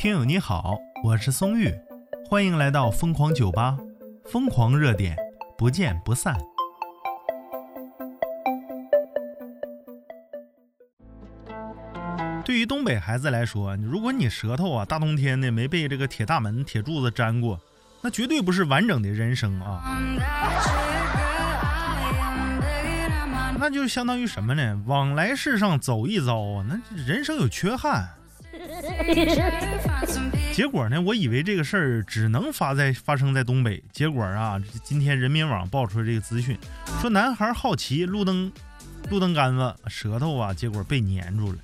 听友你好，我是松玉，欢迎来到疯狂酒吧，疯狂热点，不见不散。对于东北孩子来说，如果你舌头啊大冬天的没被这个铁大门、铁柱子粘过，那绝对不是完整的人生啊！那就相当于什么呢？往来世上走一遭啊，那人生有缺憾。结果呢？我以为这个事儿只能发在发生在东北。结果啊，今天人民网爆出这个资讯，说男孩好奇路灯，路灯杆子舌头啊，结果被粘住了。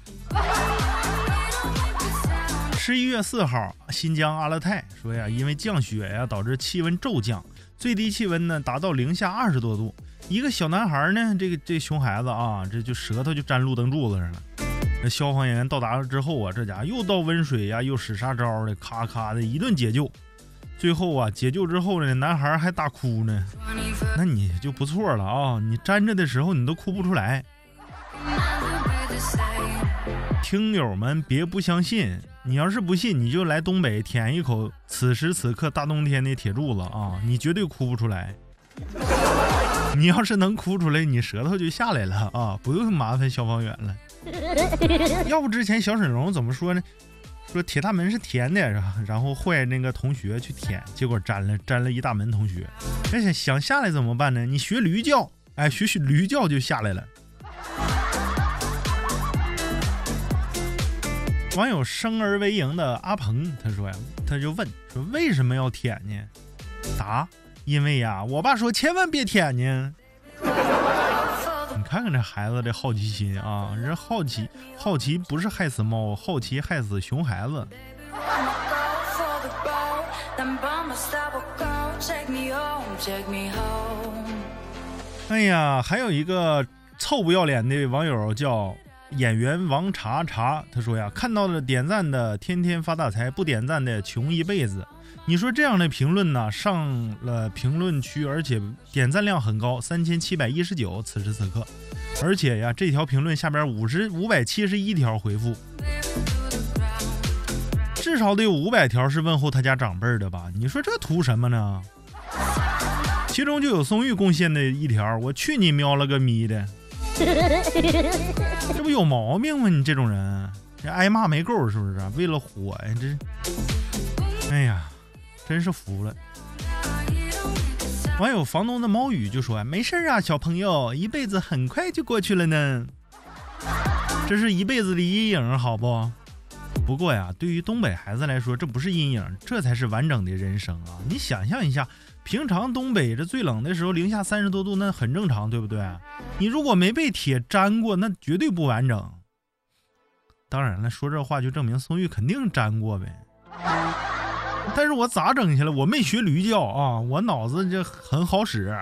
十一月四号，新疆阿勒泰说呀，因为降雪呀，导致气温骤降，最低气温呢达到零下二十多度。一个小男孩呢，这个这熊孩子啊，这就舌头就粘路灯柱子上了。那消防员到达了之后啊，这家又倒温水呀，又使啥招的，咔咔的一顿解救。最后啊，解救之后呢，男孩还大哭呢。那你就不错了啊，你粘着的时候你都哭不出来。听友们别不相信，你要是不信，你就来东北舔一口此时此刻大冬天的铁柱子啊，你绝对哭不出来。你要是能哭出来，你舌头就下来了啊，不用麻烦消防员了。要不之前小沈荣怎么说呢？说铁大门是甜的，然后坏那个同学去舔，结果粘了粘了一大门同学。那想想下来怎么办呢？你学驴叫，哎，学学驴叫就下来了。网友生而为赢的阿鹏他说呀，他就问说为什么要舔呢？答：因为呀，我爸说千万别舔呢。你看看这孩子的好奇心啊！人好奇，好奇不是害死猫，好奇害死熊孩子。哎呀，还有一个臭不要脸的网友叫演员王查查，他说呀，看到了点赞的天天发大财，不点赞的穷一辈子。你说这样的评论呢，上了评论区，而且点赞量很高，三千七百一十九。此时此刻，而且呀，这条评论下边五十五百七十一条回复，至少得有五百条是问候他家长辈的吧？你说这图什么呢？其中就有松玉贡献的一条，我去你喵了个咪的，这不有毛病吗？你这种人，这挨骂没够是不是？为了火呀，这，哎呀。真是服了！网友房东的猫语就说：“没事啊，小朋友，一辈子很快就过去了呢。这是一辈子的阴影，好不？不过呀，对于东北孩子来说，这不是阴影，这才是完整的人生啊！你想象一下，平常东北这最冷的时候，零下三十多度，那很正常，对不对？你如果没被铁粘过，那绝对不完整。当然了，说这话就证明松玉肯定粘过呗。”但是我咋整下来？我没学驴叫啊，我脑子就很好使，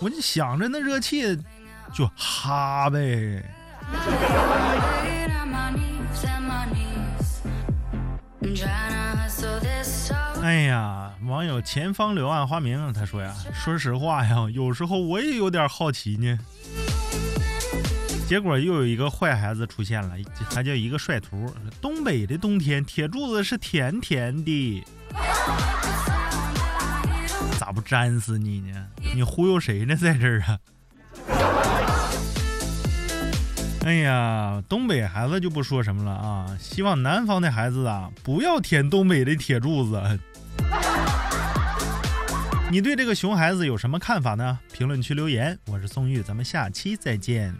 我就想着那热气，就哈呗。哎呀，网友前方柳暗花明，他说呀，说实话呀，有时候我也有点好奇呢。结果又有一个坏孩子出现了，他叫一个帅图。东北的冬天，铁柱子是甜甜的。咋不粘死你呢？你忽悠谁呢？在这儿啊！哎呀，东北孩子就不说什么了啊！希望南方的孩子啊，不要舔东北的铁柱子。你对这个熊孩子有什么看法呢？评论区留言。我是宋玉，咱们下期再见。